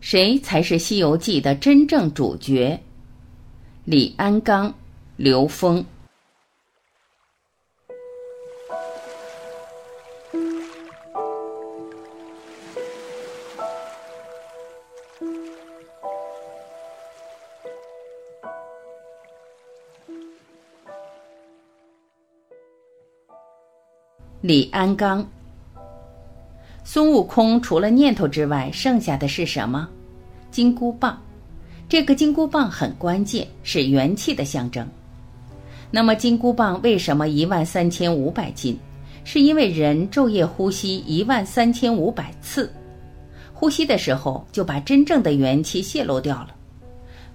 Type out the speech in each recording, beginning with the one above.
谁才是《西游记》的真正主角？李安刚、刘峰。李安刚。孙悟空除了念头之外，剩下的是什么？金箍棒。这个金箍棒很关键，是元气的象征。那么金箍棒为什么一万三千五百斤？是因为人昼夜呼吸一万三千五百次，呼吸的时候就把真正的元气泄露掉了。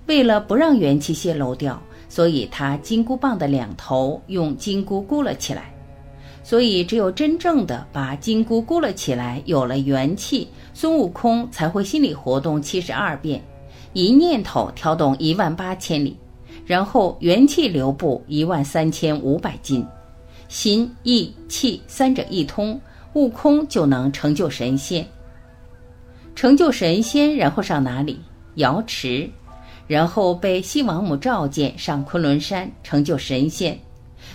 为了不让元气泄露掉，所以他金箍棒的两头用金箍箍了起来。所以，只有真正的把金箍箍了起来，有了元气，孙悟空才会心理活动七十二变，一念头挑动一万八千里，然后元气流布一万三千五百斤，心意气三者一通，悟空就能成就神仙。成就神仙，然后上哪里？瑶池，然后被西王母召见上昆仑山，成就神仙。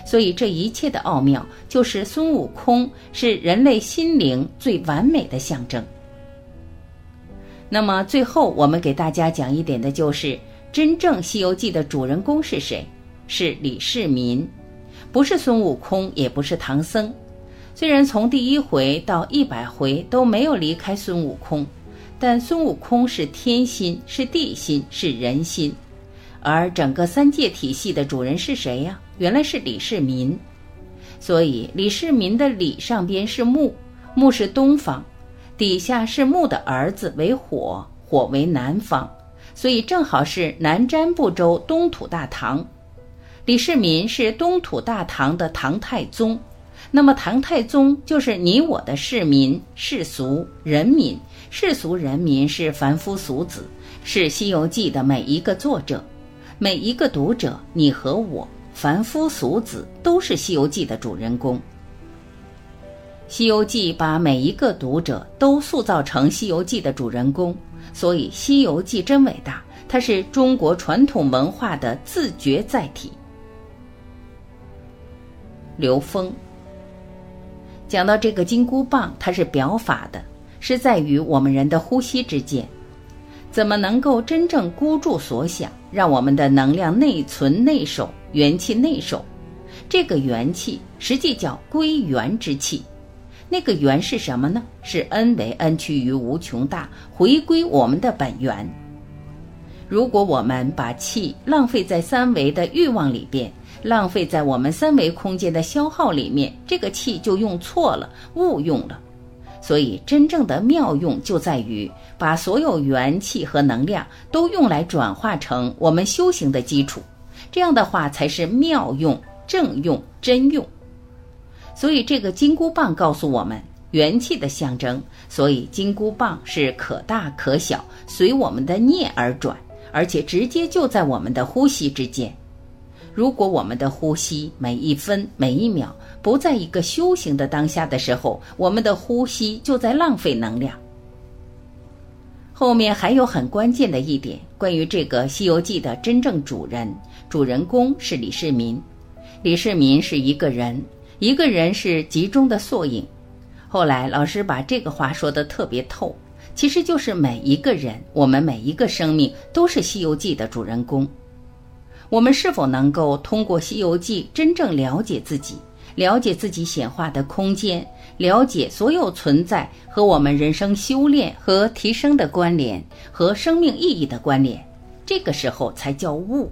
所以这一切的奥妙，就是孙悟空是人类心灵最完美的象征。那么最后，我们给大家讲一点的就是，真正《西游记》的主人公是谁？是李世民，不是孙悟空，也不是唐僧。虽然从第一回到一百回都没有离开孙悟空，但孙悟空是天心，是地心，是人心。而整个三界体系的主人是谁呀？原来是李世民。所以李世民的李上边是木，木是东方，底下是木的儿子为火，火为南方，所以正好是南瞻部洲东土大唐。李世民是东土大唐的唐太宗，那么唐太宗就是你我的市民、世俗人民，世俗人民是凡夫俗子，是《西游记》的每一个作者。每一个读者，你和我，凡夫俗子，都是《西游记》的主人公。《西游记》把每一个读者都塑造成《西游记》的主人公，所以《西游记》真伟大，它是中国传统文化的自觉载体。刘峰讲到这个金箍棒，它是表法的，是在于我们人的呼吸之间。怎么能够真正孤注所想，让我们的能量内存内守，元气内守？这个元气实际叫归元之气。那个元是什么呢？是 N 为 N 趋于无穷大，回归我们的本源。如果我们把气浪费在三维的欲望里边，浪费在我们三维空间的消耗里面，这个气就用错了，误用了。所以，真正的妙用就在于把所有元气和能量都用来转化成我们修行的基础，这样的话才是妙用、正用、真用。所以，这个金箍棒告诉我们元气的象征。所以，金箍棒是可大可小，随我们的念而转，而且直接就在我们的呼吸之间。如果我们的呼吸每一分每一秒不在一个修行的当下的时候，我们的呼吸就在浪费能量。后面还有很关键的一点，关于这个《西游记》的真正主人，主人公是李世民。李世民是一个人，一个人是集中的缩影。后来老师把这个话说的特别透，其实就是每一个人，我们每一个生命都是《西游记》的主人公。我们是否能够通过《西游记》真正了解自己，了解自己显化的空间，了解所有存在和我们人生修炼和提升的关联，和生命意义的关联？这个时候才叫悟。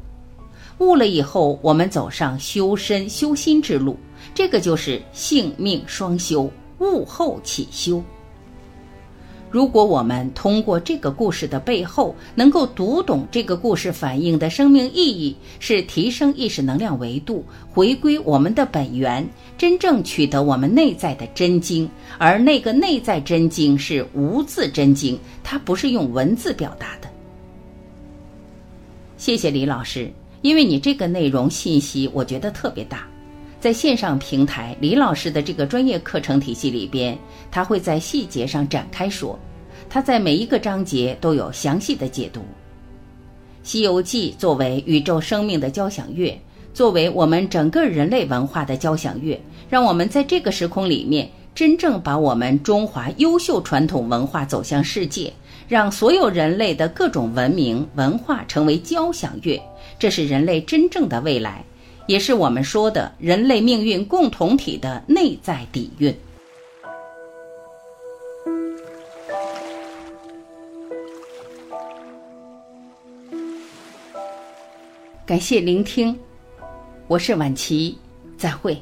悟了以后，我们走上修身修心之路，这个就是性命双修，悟后起修。如果我们通过这个故事的背后，能够读懂这个故事反映的生命意义，是提升意识能量维度，回归我们的本源，真正取得我们内在的真经。而那个内在真经是无字真经，它不是用文字表达的。谢谢李老师，因为你这个内容信息，我觉得特别大。在线上平台，李老师的这个专业课程体系里边，他会在细节上展开说。它在每一个章节都有详细的解读。《西游记》作为宇宙生命的交响乐，作为我们整个人类文化的交响乐，让我们在这个时空里面真正把我们中华优秀传统文化走向世界，让所有人类的各种文明文化成为交响乐。这是人类真正的未来，也是我们说的人类命运共同体的内在底蕴。感谢聆听，我是晚琪，再会。